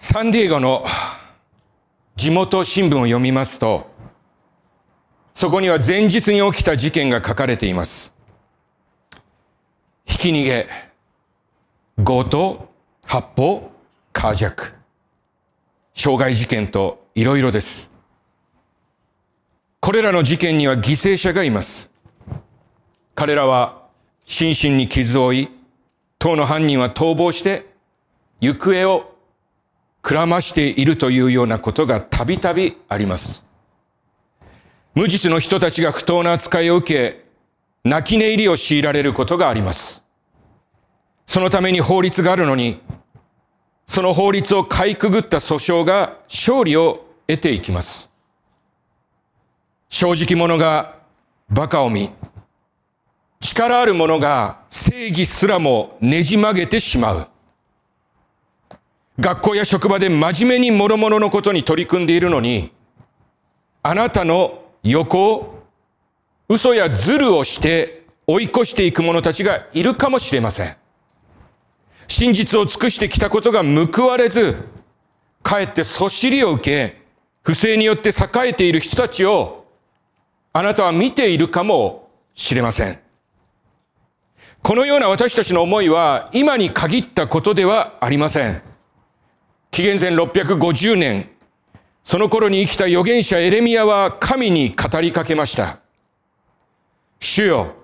サンディエゴの地元新聞を読みますと、そこには前日に起きた事件が書かれています。ひき逃げ、強盗、発砲、カージャック、傷害事件といろいろです。これらの事件には犠牲者がいます。彼らは心身に傷を負い、党の犯人は逃亡して行方をくらましているというようなことがたびたびあります。無実の人たちが不当な扱いを受け、泣き寝入りを強いられることがあります。そのために法律があるのに、その法律をかいくぐった訴訟が勝利を得ていきます。正直者が馬鹿を見、力ある者が正義すらもねじ曲げてしまう。学校や職場で真面目に諸々のことに取り組んでいるのに、あなたの横を、嘘やズルをして追い越していく者たちがいるかもしれません。真実を尽くしてきたことが報われず、かえってそしりを受け、不正によって栄えている人たちを、あなたは見ているかもしれません。このような私たちの思いは、今に限ったことではありません。紀元前650年、その頃に生きた預言者エレミアは神に語りかけました。主よ、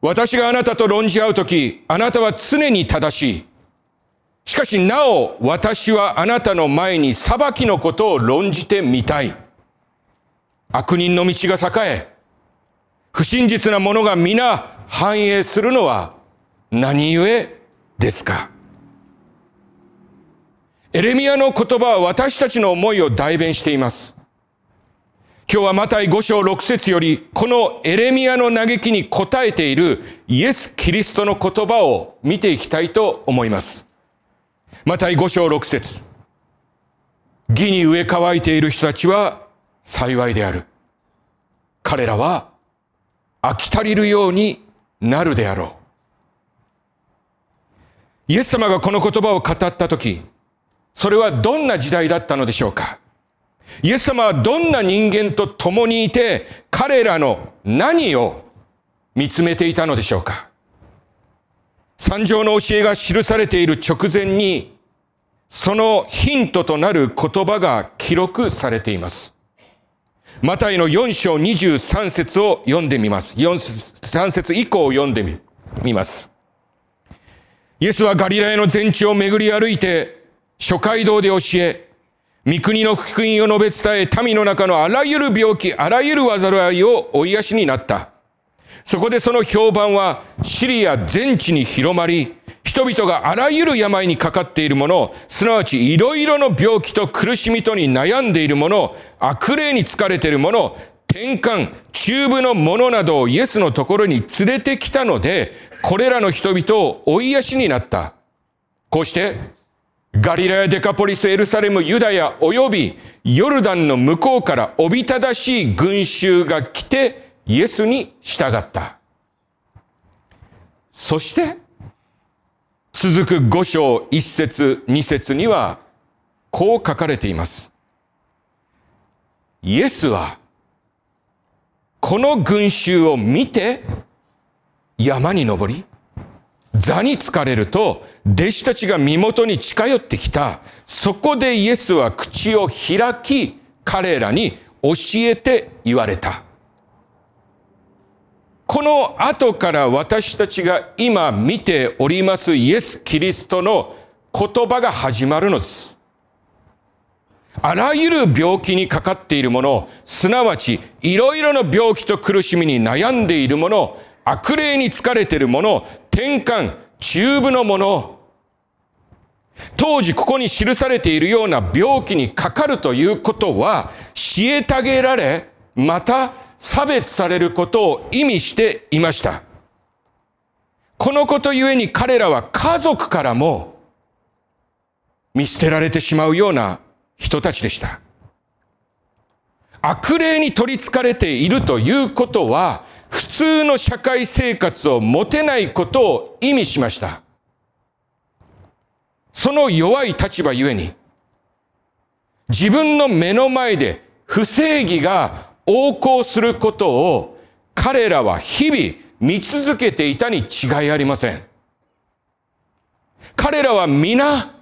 私があなたと論じ合うとき、あなたは常に正しい。しかしなお私はあなたの前に裁きのことを論じてみたい。悪人の道が栄え、不真実な者が皆繁栄するのは何故ですか？エレミアの言葉は私たちの思いを代弁しています。今日はマタイ5章6節より、このエレミアの嘆きに応えているイエス・キリストの言葉を見ていきたいと思います。マタイ5章6節義に植え乾いている人たちは幸いである。彼らは飽き足りるようになるであろう。イエス様がこの言葉を語ったとき、それはどんな時代だったのでしょうか？イエス様はどんな人間と共にいて、彼らの何を見つめていたのでしょうか？三条の教えが記されている直前に、そのヒントとなる言葉が記録されています。マタイの4章23節を読んでみます。4 3節以降を読んでみます。イエスはガリラヤの全地を巡り歩いて、諸街道で教え、御国の福音を述べ伝え、民の中のあらゆる病気、あらゆる災いを追いやしになった。そこでその評判はシリア全地に広まり、人々があらゆる病にかかっている者、すなわちいろいろの病気と苦しみとに悩んでいる者、悪霊に疲れている者、転換、中部の者などをイエスのところに連れてきたので、これらの人々を追いやしになった。こうして、ガリラヤ、デカポリス、エルサレム、ユダヤ、およびヨルダンの向こうからおびただしい群衆が来て、イエスに従った。そして、続く五章一節二節には、こう書かれています。イエスは、この群衆を見て、山に登り、座に疲れると、弟子たちが身元に近寄ってきた。そこでイエスは口を開き、彼らに教えて言われた。この後から私たちが今見ておりますイエス・キリストの言葉が始まるのです。あらゆる病気にかかっているもの、すなわちいろいろな病気と苦しみに悩んでいるもの、悪霊に疲れているもの、転換、中部のもの、当時ここに記されているような病気にかかるということは、虐げられ、また差別されることを意味していました。このことゆえに彼らは家族からも見捨てられてしまうような人たちでした。悪霊に取り憑かれているということは、普通の社会生活を持てないことを意味しました。その弱い立場ゆえに、自分の目の前で不正義が横行することを彼らは日々見続けていたに違いありません。彼らは皆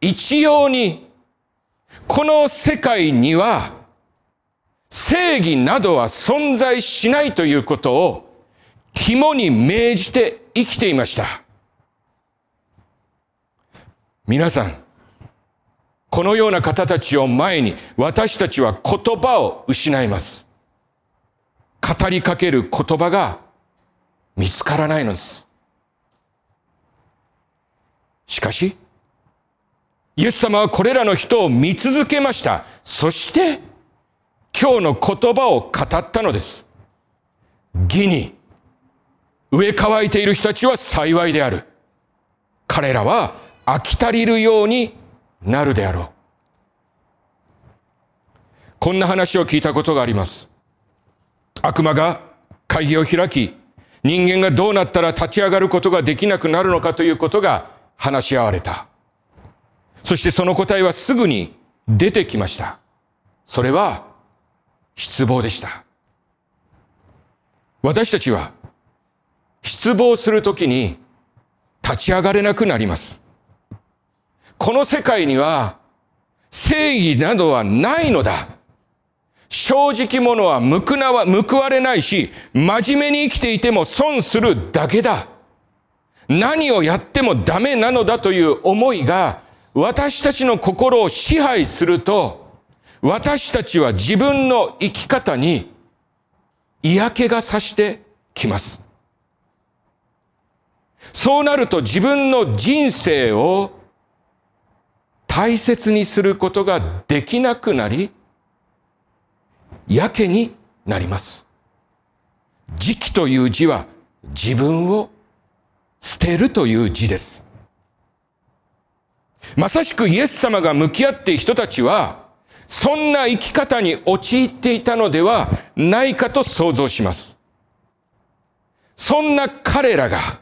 一様にこの世界には正義などは存在しないということを肝に銘じて生きていました。皆さん、このような方たちを前に私たちは言葉を失います。語りかける言葉が見つからないのです。しかし、イエス様はこれらの人を見続けました。そして、今日の言葉を語ったのです。義に植え乾いている人たちは幸いである。彼らは飽き足りるようになるであろう。こんな話を聞いたことがあります。悪魔が会議を開き、人間がどうなったら立ち上がることができなくなるのかということが話し合われた。そしてその答えはすぐに出てきました。それは失望でした。私たちは失望するときに立ち上がれなくなります。この世界には正義などはないのだ。正直者は報わ、報われないし、真面目に生きていても損するだけだ。何をやってもダメなのだという思いが私たちの心を支配すると、私たちは自分の生き方に嫌気がさしてきます。そうなると自分の人生を大切にすることができなくなり、やけになります。時期という字は自分を捨てるという字です。まさしくイエス様が向き合っている人たちは、そんな生き方に陥っていたのではないかと想像します。そんな彼らが、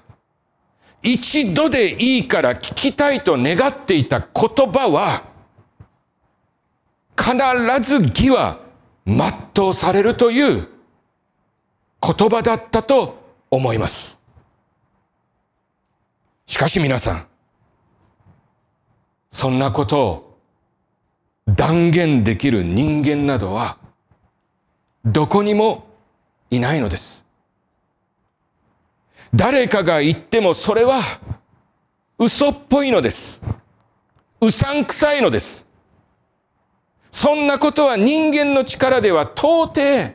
一度でいいから聞きたいと願っていた言葉は、必ず義は全うされるという言葉だったと思います。しかし皆さん、そんなことを断言できる人間などはどこにもいないのです。誰かが言ってもそれは嘘っぽいのです。うさんくさいのです。そんなことは人間の力では到底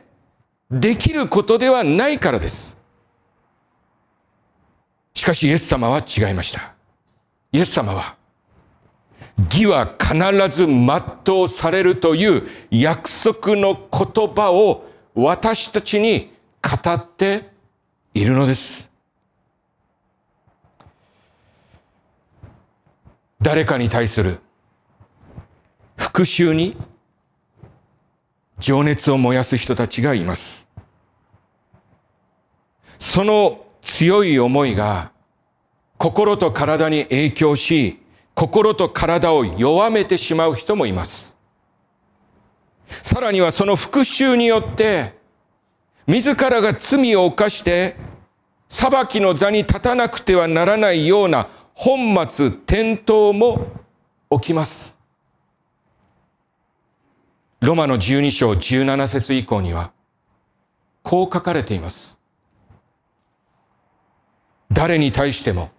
できることではないからです。しかしイエス様は違いました。イエス様は義は必ず全うされるという約束の言葉を私たちに語っているのです。誰かに対する復讐に情熱を燃やす人たちがいます。その強い思いが心と体に影響し、心と体を弱めてしまう人もいます。さらにはその復讐によって、自らが罪を犯して、裁きの座に立たなくてはならないような本末転倒も起きます。ロマの12章17節以降には、こう書かれています。誰に対しても、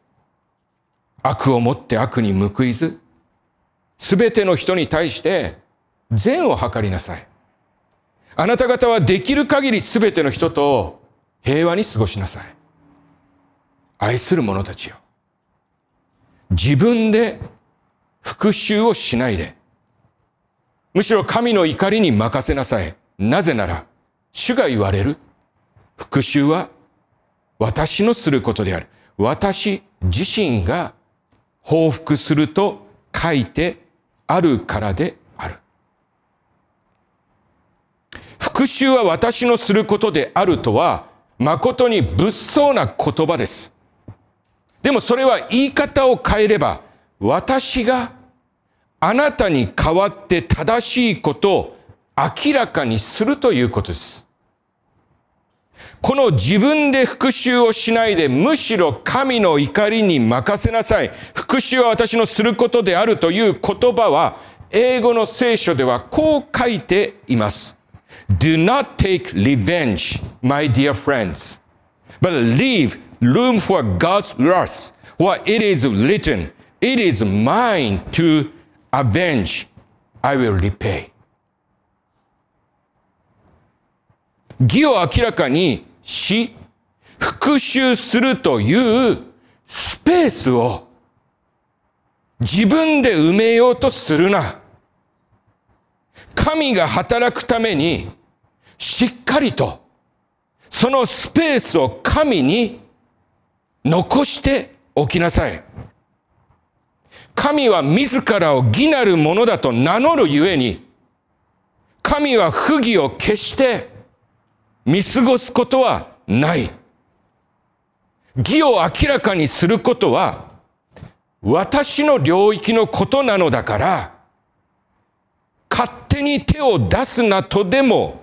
悪をもって悪に報いず、すべての人に対して善を図りなさい。あなた方はできる限りすべての人と平和に過ごしなさい。愛する者たちよ。自分で復讐をしないで、むしろ神の怒りに任せなさい。なぜなら、主が言われる復讐は私のすることである。私自身が報復すると書いてあるからである。復讐は私のすることであるとは、誠に物騒な言葉です。でもそれは言い方を変えれば、私があなたに代わって正しいことを明らかにするということです。この自分で復讐をしないで、むしろ神の怒りに任せなさい。復讐は私のすることであるという言葉は、英語の聖書ではこう書いています。Do not take revenge, my dear friends, but leave room for God's wrath. For it is written, it is mine to avenge. I will repay. 義を明らかにし、復讐するというスペースを自分で埋めようとするな。神が働くためにしっかりとそのスペースを神に残しておきなさい。神は自らを義なるものだと名乗るゆえに、神は不義を決して見過ごすことはない。義を明らかにすることは、私の領域のことなのだから、勝手に手を出すなとでも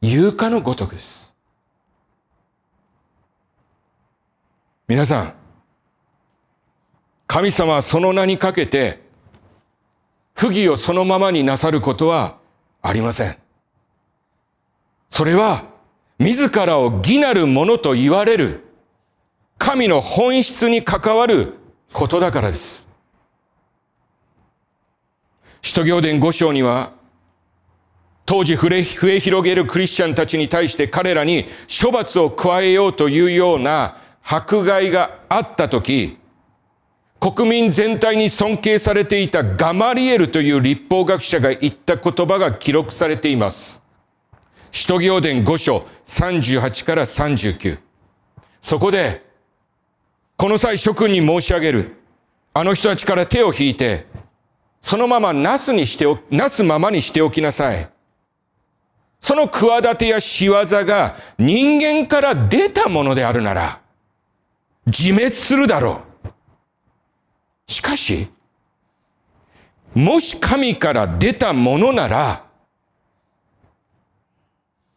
言うかのごとくです。皆さん、神様はその名にかけて、不義をそのままになさることはありません。それは、自らを義なるものと言われる神の本質に関わることだからです。使徒行伝五章には、当時増え広げるクリスチャンたちに対して彼らに処罰を加えようというような迫害があったとき、国民全体に尊敬されていたガマリエルという立法学者が言った言葉が記録されています。使徒行伝5章38から39。そこで、この際諸君に申し上げる。あの人たちから手を引いて、そのままなすにしてお、なすままにしておきなさい。その企てや仕業が人間から出たものであるなら、自滅するだろう。しかし、もし神から出たものなら、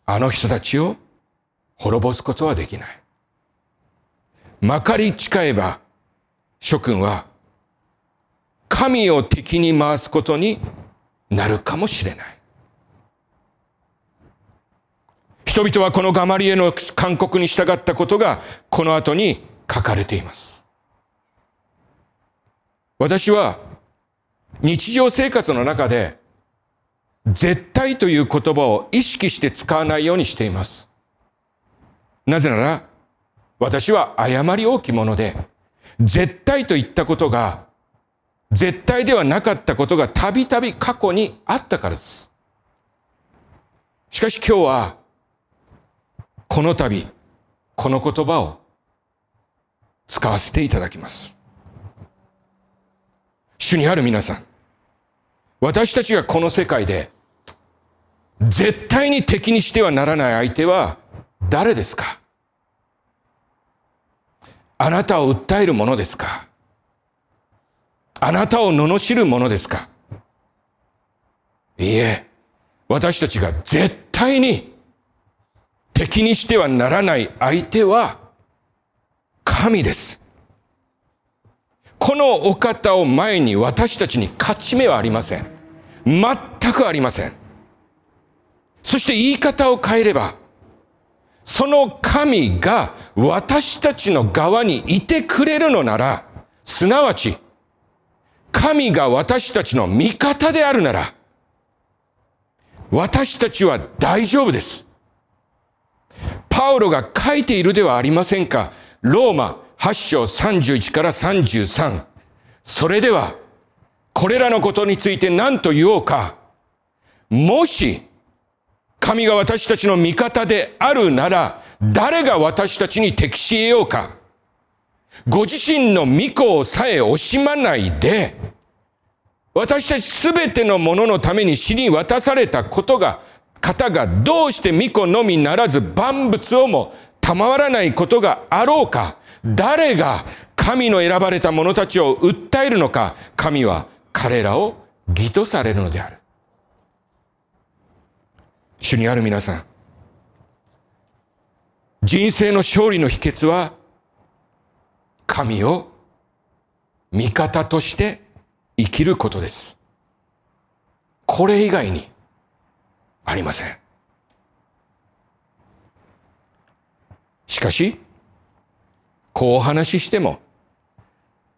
あの人たちを滅ぼすことはできない。まかり誓えば、諸君は神を敵に回すことになるかもしれない。人々はこのガマリエの勧告に従ったことがこの後に書かれています。私は日常生活の中で絶対という言葉を意識して使わないようにしています。なぜなら、私は誤り大きいもので、絶対と言ったことが、絶対ではなかったことがたびたび過去にあったからです。しかし今日は、この度、この言葉を使わせていただきます。主にある皆さん、私たちがこの世界で絶対に敵にしてはならない相手は誰ですか？あなたを訴えるものですか？あなたを罵るものですか？いいえ、私たちが絶対に敵にしてはならない相手は神です。このお方を前に私たちに勝ち目はありません。全くありません。そして言い方を変えれば、その神が私たちの側にいてくれるのなら、すなわち、神が私たちの味方であるなら、私たちは大丈夫です。パウロが書いているではありませんか？ローマ8章31から33。それでは、これらのことについて何と言おうか。もし、神が私たちの味方であるなら、誰が私たちに敵し得ようか。ご自身の御子をさえ惜しまないで、私たちすべてのもののために死に渡されたことが、方がどうして御子のみならず万物をも賜らないことがあろうか。誰が神の選ばれた者たちを訴えるのか。神は彼らを義とされるのである。主にある皆さん、人生の勝利の秘訣は、神を味方として生きることです。これ以外にありません。しかし、こうお話ししても、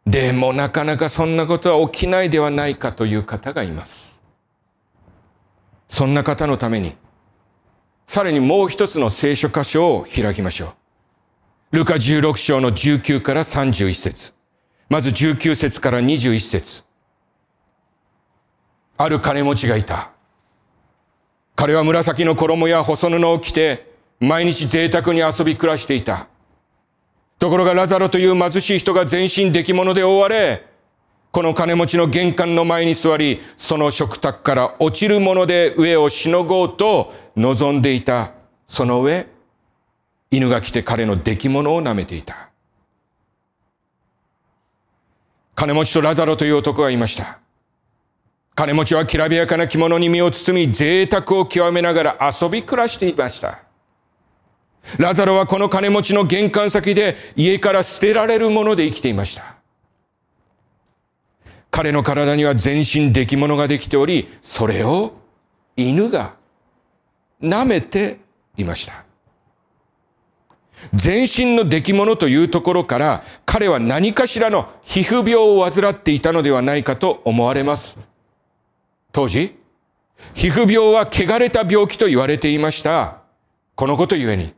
でもなかなかそんなことは起きないではないかという方がいます。そんな方のために、さらにもう一つの聖書箇所を開きましょう。ルカ16章の19から31節まず19節から21節ある金持ちがいた。彼は紫の衣や細布を着て、毎日贅沢に遊び暮らしていた。ところがラザロという貧しい人が全身出来物で覆われ、この金持ちの玄関の前に座り、その食卓から落ちるもので上をしのごうと望んでいた。その上、犬が来て彼の出来物を舐めていた。金持ちとラザロという男がいました。金持ちはきらびやかな着物に身を包み、贅沢を極めながら遊び暮らしていました。ラザロはこの金持ちの玄関先で家から捨てられるもので生きていました。彼の体には全身出来物ができており、それを犬が舐めていました。全身の出来物というところから彼は何かしらの皮膚病を患っていたのではないかと思われます。当時、皮膚病は汚れた病気と言われていました。このことゆえに、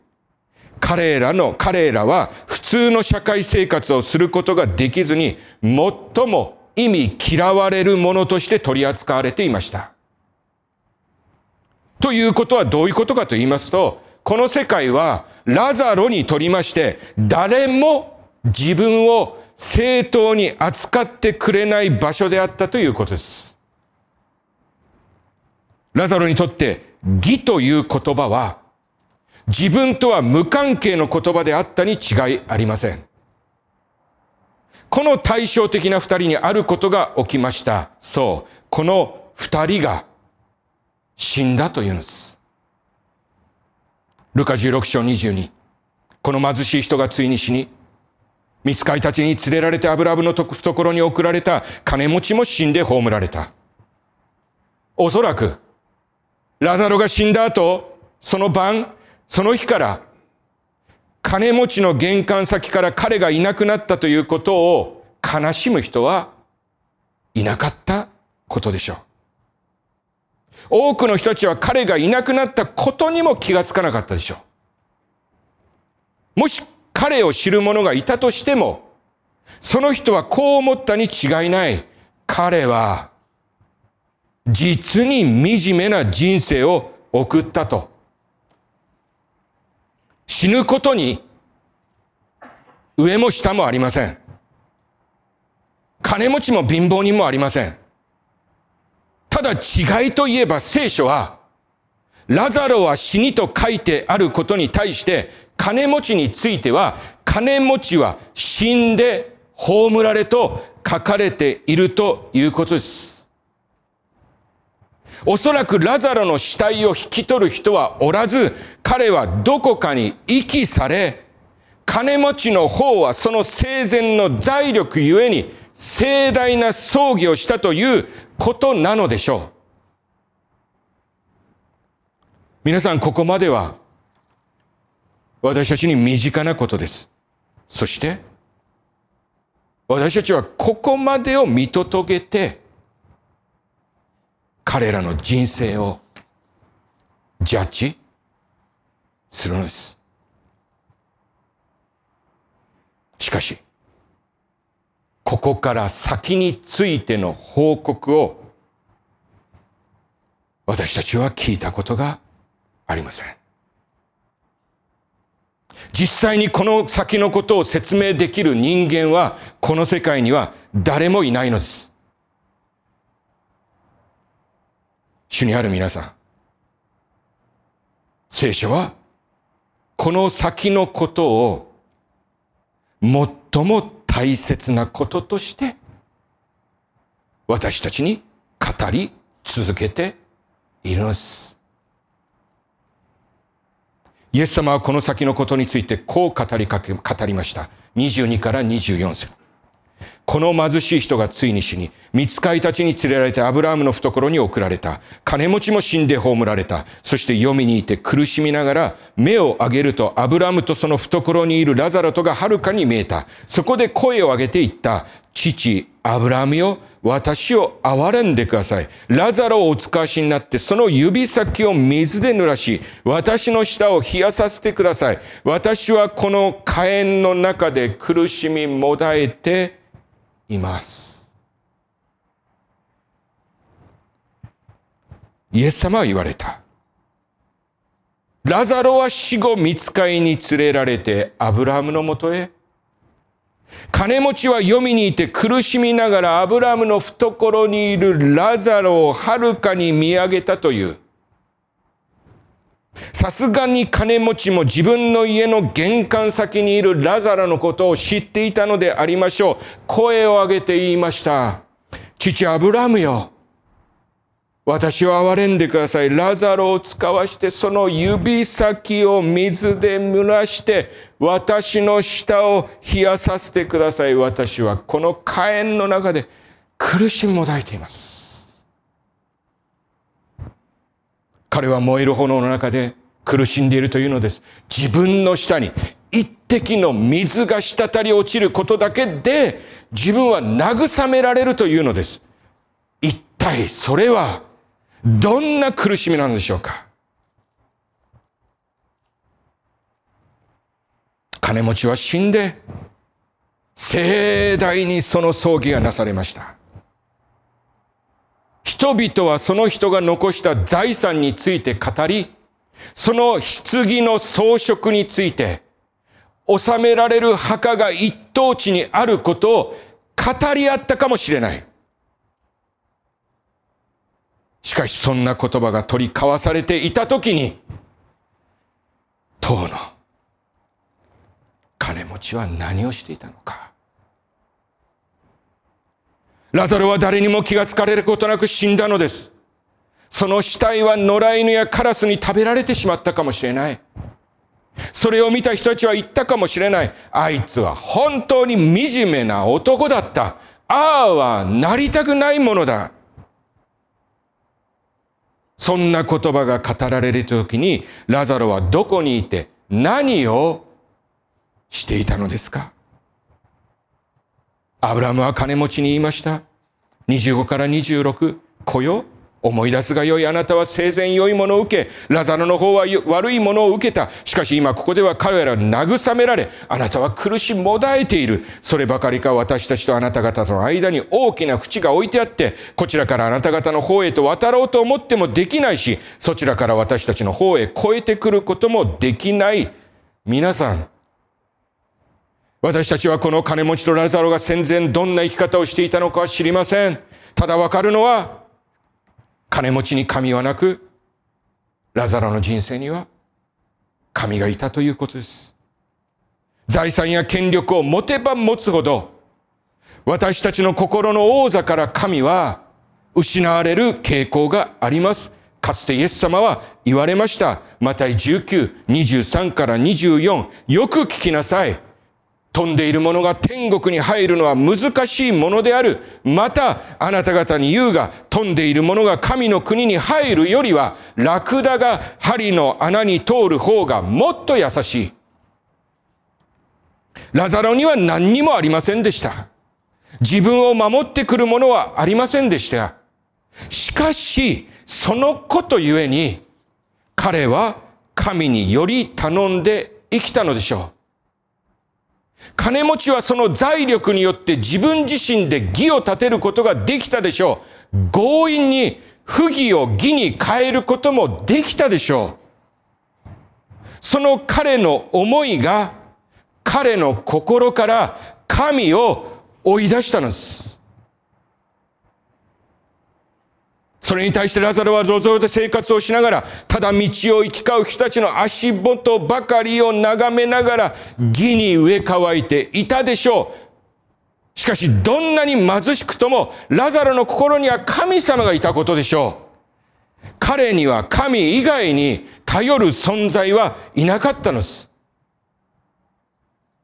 彼らの、彼らは普通の社会生活をすることができずに、最も意味嫌われるものとして取り扱われていました。ということはどういうことかと言いますと、この世界はラザロにとりまして、誰も自分を正当に扱ってくれない場所であったということです。ラザロにとって義という言葉は自分とは無関係の言葉であったに違いありません。この対照的な二人にあることが起きました。そう。この二人が死んだというんです。ルカ16章22。この貧しい人がついに死に、見つかいたちに連れられて油ブの懐に送られた金持ちも死んで葬られた。おそらく、ラザロが死んだ後、その晩、その日から、金持ちの玄関先から彼がいなくなったということを悲しむ人はいなかったことでしょう。多くの人たちは彼がいなくなったことにも気がつかなかったでしょう。もし彼を知る者がいたとしても、その人はこう思ったに違いない。彼は実に惨めな人生を送ったと。死ぬことに上も下もありません。金持ちも貧乏人もありません。ただ違いといえば聖書は、ラザロは死にと書いてあることに対して、金持ちについては、金持ちは死んで葬られと書かれているということです。おそらくラザロの死体を引き取る人はおらず、彼はどこかに遺棄され、金持ちの方はその生前の財力ゆえに盛大な葬儀をしたということなのでしょう。皆さん、ここまでは私たちに身近なことです。そして、私たちはここまでを見届けて、彼らの人生をジャッジするのです。しかし、ここから先についての報告を私たちは聞いたことがありません。実際にこの先のことを説明できる人間はこの世界には誰もいないのです。主にある皆さん。聖書は、この先のことを、最も大切なこととして、私たちに語り続けているのです。イエス様はこの先のことについてこう語りかけ、語りました。22から24節。この貧しい人がついに死に、見つかいたちに連れられてアブラハムの懐に送られた。金持ちも死んで葬られた。そして読みにいて苦しみながら目を上げるとアブラハムとその懐にいるラザロとがはるかに見えた。そこで声を上げて言った。父、アブラハムよ、私を憐れんでください。ラザロをお使わしになって、その指先を水で濡らし、私の舌を冷やさせてください。私はこの火炎の中で苦しみもだえています。イエス様は言われた。ラザロは死後見つかいに連れられてアブラハムのもとへ金持ちは読みにいて苦しみながらアブラムの懐にいるラザロをはるかに見上げたという。さすがに金持ちも自分の家の玄関先にいるラザロのことを知っていたのでありましょう。声を上げて言いました。父アブラムよ。私を憐れんでください。ラザロを使わしてその指先を水で濡らして私の舌を冷やさせてください。私はこの火炎の中で苦しみも抱いています。彼は燃える炎の中で苦しんでいるというのです。自分の下に一滴の水が滴り落ちることだけで自分は慰められるというのです。一体それはどんな苦しみなんでしょうか？金持ちは死んで盛大にその葬儀がなされました人々はその人が残した財産について語りその棺の装飾について収められる墓が一等地にあることを語り合ったかもしれないしかしそんな言葉が取り交わされていたときに、当の金持ちは何をしていたのか。ラザロは誰にも気がつかれることなく死んだのです。その死体は野良犬やカラスに食べられてしまったかもしれない。それを見た人たちは言ったかもしれない。あいつは本当に惨めな男だった。ああはなりたくないものだ。そんな言葉が語られる時に、ラザロはどこにいて何をしていたのですか？アブラムは金持ちに言いました。25から26、子よ、思い出すがよいあなたは生前良いものを受け、ラザロの方は悪いものを受けた。しかし今ここでは彼ら慰められ、あなたは苦しもだえている。そればかりか私たちとあなた方との間に大きな淵が置いてあって、こちらからあなた方の方へと渡ろうと思ってもできないし、そちらから私たちの方へ越えてくることもできない。皆さん、私たちはこの金持ちとラザロが戦前どんな生き方をしていたのかは知りません。ただわかるのは、金持ちに神はなく、ラザロの人生には神がいたということです。財産や権力を持てば持つほど、私たちの心の王座から神は失われる傾向があります。かつてイエス様は言われました。また19、23から24、よく聞きなさい。飛んでいるものが天国に入るのは難しいものである。また、あなた方に言うが、飛んでいるものが神の国に入るよりは、ラクダが針の穴に通る方がもっと優しい。ラザロには何にもありませんでした。自分を守ってくるものはありませんでした。しかし、そのことゆえに、彼は神により頼んで生きたのでしょう。金持ちはその財力によって自分自身で義を立てることができたでしょう。強引に不義を義に変えることもできたでしょう。その彼の思いが彼の心から神を追い出したのです。それに対してラザロは路上で生活をしながら、ただ道を行き交う人たちの足元ばかりを眺めながら、義に植え替えていたでしょう。しかし、どんなに貧しくとも、ラザロの心には神様がいたことでしょう。彼には神以外に頼る存在はいなかったのです。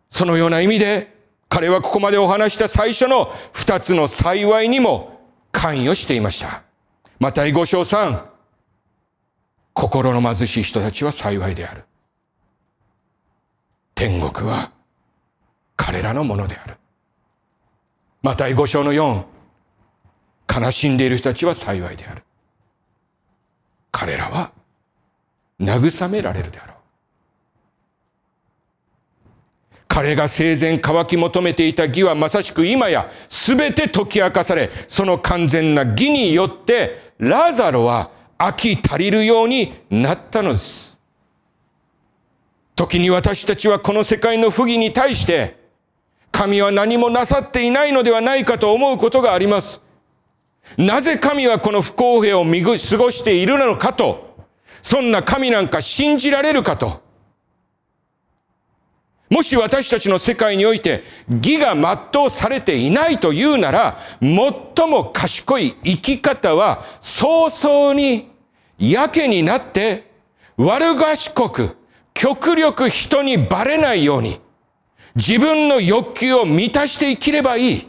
そのような意味で、彼はここまでお話した最初の二つの幸いにも関与していました。また、五章三、心の貧しい人たちは幸いである。天国は彼らのものである。また、五章の四、悲しんでいる人たちは幸いである。彼らは慰められるであろう。彼が生前乾き求めていた義はまさしく今や全て解き明かされ、その完全な義によってラザロは飽き足りるようになったのです。時に私たちはこの世界の不義に対して、神は何もなさっていないのではないかと思うことがあります。なぜ神はこの不公平を見過ごしているのかと、そんな神なんか信じられるかと。もし私たちの世界において義が全うされていないというなら、最も賢い生き方は早々にやけになって悪賢く極力人にバレないように自分の欲求を満たして生きればいい。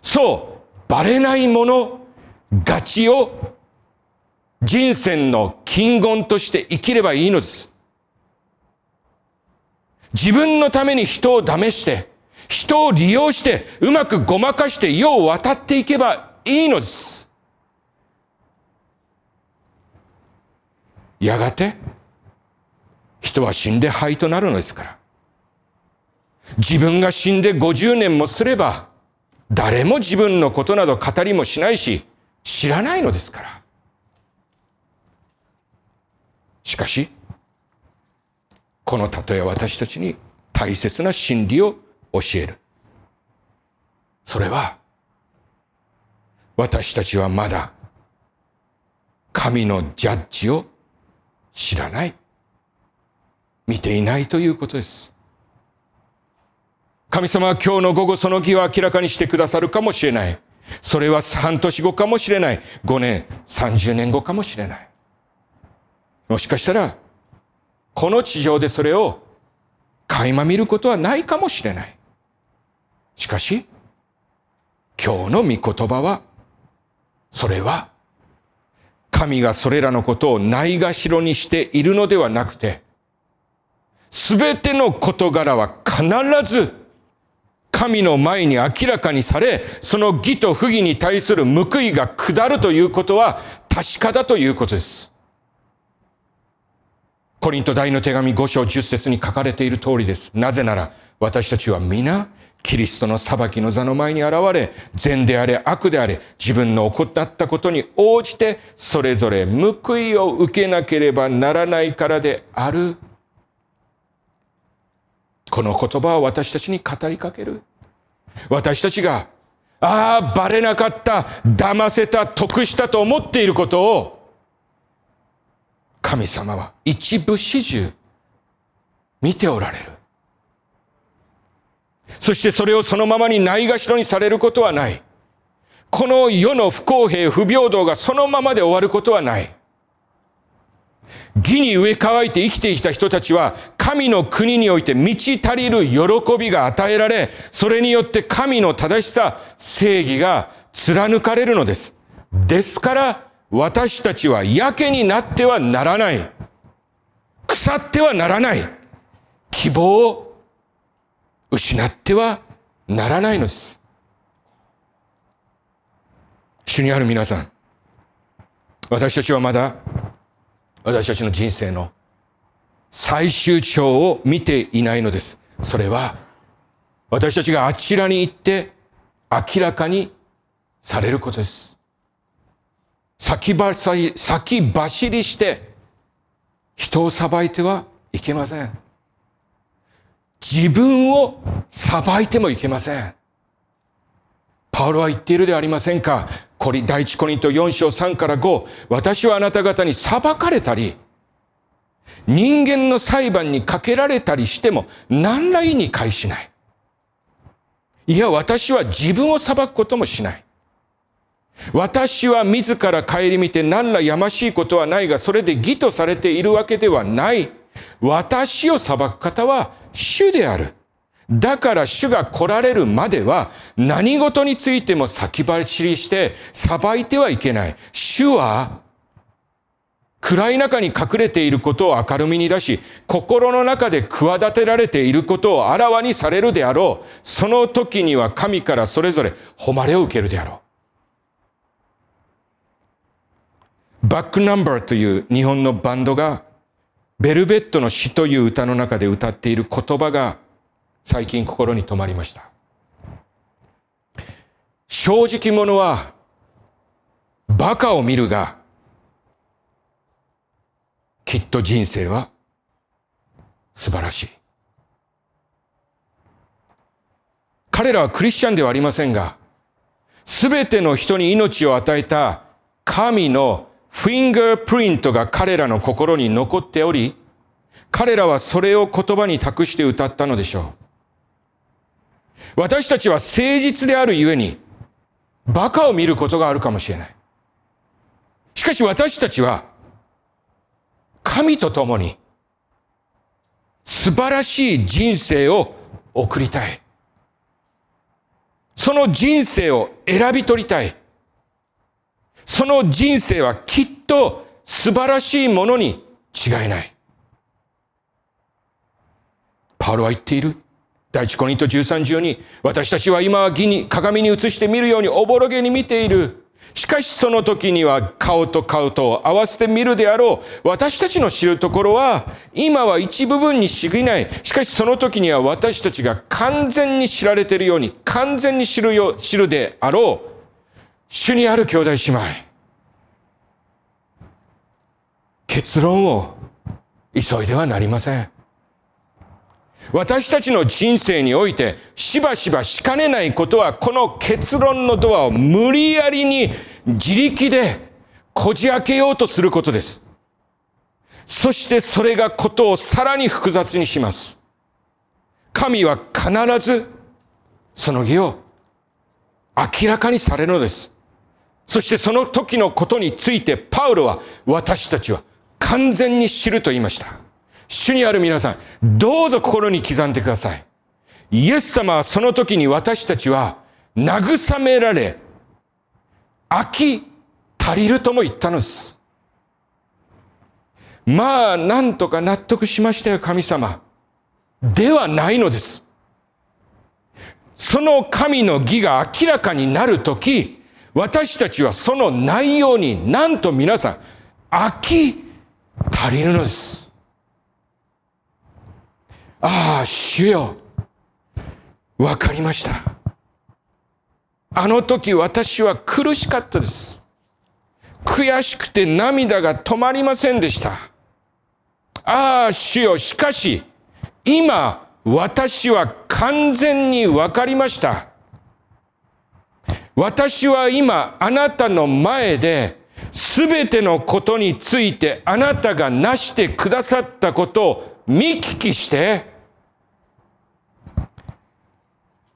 そう、バレないもの勝ちを人生の金言として生きればいいのです。自分のために人を試して、人を利用して、うまくごまかして世を渡っていけばいいのです。やがて、人は死んで灰となるのですから。自分が死んで50年もすれば、誰も自分のことなど語りもしないし、知らないのですから。しかし、この例えは私たちに大切な真理を教える。それは、私たちはまだ神のジャッジを知らない。見ていないということです。神様は今日の午後その義を明らかにしてくださるかもしれない。それは半年後かもしれない。5年、30年後かもしれない。もしかしたら、この地上でそれを垣間見ることはないかもしれない。しかし、今日の御言葉は、それは、神がそれらのことをないがしろにしているのではなくて、すべての事柄は必ず神の前に明らかにされ、その義と不義に対する報いが下るということは確かだということです。コリント大の手紙5章10節に書かれている通りです。なぜなら、私たちは皆、キリストの裁きの座の前に現れ、善であれ悪であれ、自分の行ったことに応じて、それぞれ報いを受けなければならないからである。この言葉は私たちに語りかける。私たちが、ああ、バレなかった、騙せた、得したと思っていることを、神様は一部始終見ておられる。そしてそれをそのままにないがしろにされることはない。この世の不公平、不平等がそのままで終わることはない。義に植え乾いて生きてきた人たちは神の国において満ち足りる喜びが与えられ、それによって神の正しさ、正義が貫かれるのです。ですから、私たちはやけになってはならない。腐ってはならない。希望を失ってはならないのです。主にある皆さん、私たちはまだ私たちの人生の最終章を見ていないのです。それは私たちがあちらに行って明らかにされることです。先走り、先走りして、人を裁いてはいけません。自分を裁いてもいけません。パウロは言っているではありませんか。これ、第一コリント4章3から5。私はあなた方に裁かれたり、人間の裁判にかけられたりしても、何ら意に介しない。いや、私は自分を裁くこともしない。私は自ら顧みて何らやましいことはないが、それで義とされているわけではない。私を裁く方は主である。だから主が来られるまでは何事についても先走りして裁いてはいけない。主は暗い中に隠れていることを明るみに出し、心の中で企てられていることをあらわにされるであろう。その時には神からそれぞれ誉れを受けるであろう。バックナンバーという日本のバンドが、ベルベットの詩という歌の中で歌っている言葉が最近心に留まりました。正直者はバカを見るがきっと人生は素晴らしい。彼らはクリスチャンではありませんが、すべての人に命を与えた神のフィンガープリントが彼らの心に残っており、彼らはそれを言葉に託して歌ったのでしょう。私たちは誠実であるゆえに、馬鹿を見ることがあるかもしれない。しかし私たちは、神と共に素晴らしい人生を送りたい。その人生を選び取りたい。その人生はきっと素晴らしいものに違いない。パウロは言っている。第一コリント13、12。私たちは今は義に鏡に映して見るようにおぼろげに見ている。しかしその時には顔と顔と合わせて見るであろう。私たちの知るところは、今は一部分に過ぎない。しかしその時には私たちが完全に知られているように、完全に知るよ、知るであろう。主にある兄弟姉妹。結論を急いではなりません。私たちの人生においてしばしばしかねないことはこの結論のドアを無理やりに自力でこじ開けようとすることです。そしてそれがことをさらに複雑にします。神は必ずその義を明らかにされるのです。そしてその時のことについてパウロは私たちは完全に知ると言いました。主にある皆さん、どうぞ心に刻んでください。イエス様はその時に私たちは慰められ、飽き足りるとも言ったのです。まあ、なんとか納得しましたよ、神様。ではないのです。その神の義が明らかになるとき、私たちはその内容になんと皆さん、飽き足りるのです。ああ、主よ。わかりました。あの時私は苦しかったです。悔しくて涙が止まりませんでした。ああ、主よ。しかし、今、私は完全にわかりました。私は今、あなたの前で、すべてのことについてあなたがなしてくださったことを見聞きして、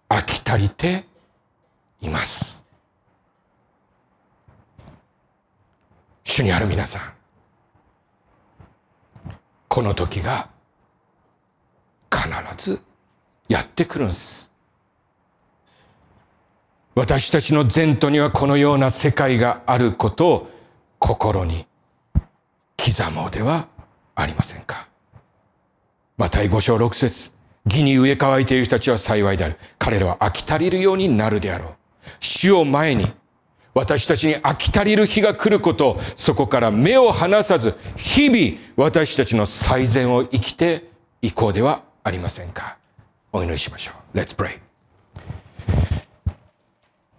飽き足りています。主にある皆さん、この時が必ずやってくるんです。私たちの前途にはこのような世界があることを心に刻もうではありませんか。また五章六節義に植え乾いている人たちは幸いである。彼らは飽き足りるようになるであろう。主を前に、私たちに飽き足りる日が来ることを、そこから目を離さず、日々私たちの最善を生きていこうではありませんか。お祈りしましょう。Let's pray.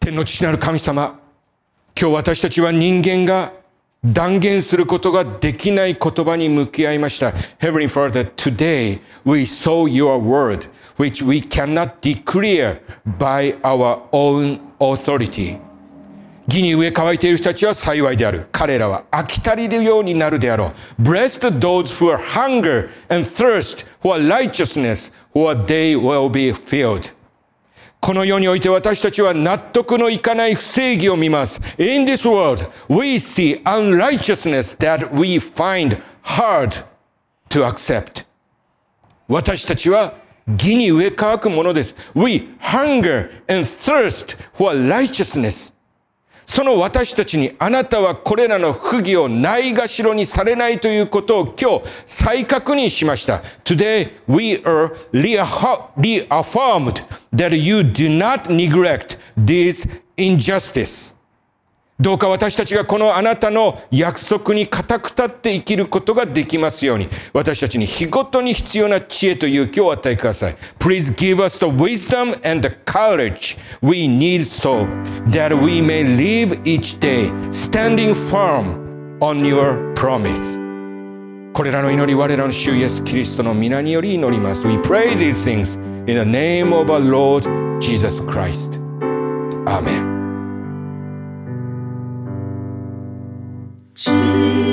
天の父なる神様、今日私たちは人間が断言することができない言葉に向き合いました。Heavenly Father, today we saw your word, which we cannot declare by our own authority. 義に植え乾いている人たちは幸いである。彼らは飽き足りるようになるであろう。Blessed those who are hunger and thirst, who are righteousness, who are they will be filled. この世において私たちは納得のいかない不正義を見ます。In this world, we see unrighteousness that we find hard to accept. 私たちは義に植え乾くものです。We hunger and thirst for righteousness. その私たちにあなたはこれらの不義をないがしろにされないということを今日再確認しました。Today we are reaffirmed that you do not neglect this injustice. どうか私たちがこのあなたの約束に固く立って生きることができますように、私たちに日ごとに必要な知恵と勇気を与えください。Please give us the wisdom and the courage we need so that we may live each day standing firm on your promise. これらの祈り、我らの主イエス・キリストの皆により祈ります。We pray these things in the name of our Lord Jesus Christ. Amen. 七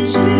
七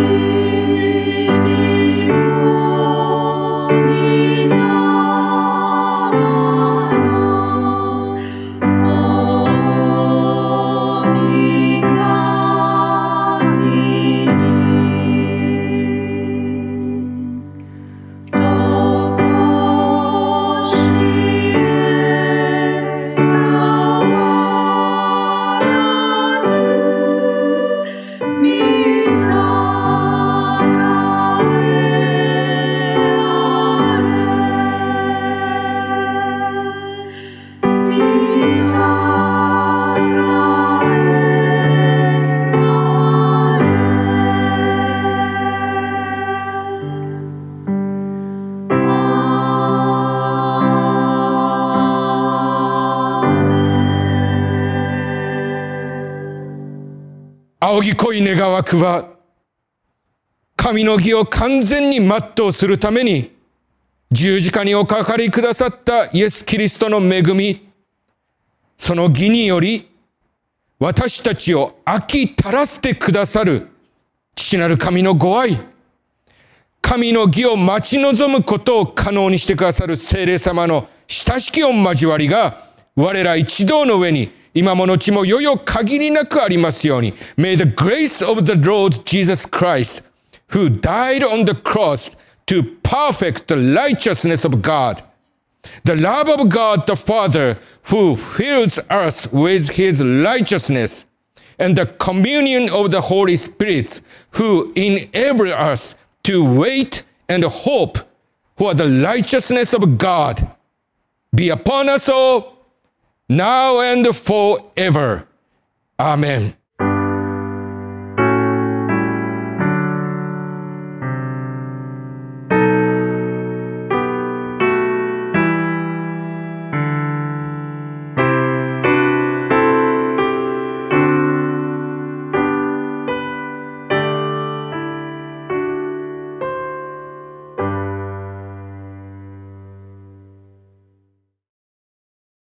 恋願わくは、神の義を完全に全うするために、十字架におかかりくださったイエス・キリストの恵み、その義により、私たちを飽き足らせてくださる父なる神のご愛、神の義を待ち望むことを可能にしてくださる聖霊様の親しき御交わりが、我ら一同の上に今も後もよよ限りなくありますように。May the grace of the Lord Jesus Christ, who died on the cross to perfect the righteousness of God, the love of God the Father, who fills us with his righteousness, and the communion of the Holy Spirit, who enable us to wait and hope for the righteousness of God, be upon us all now and forever. Amen.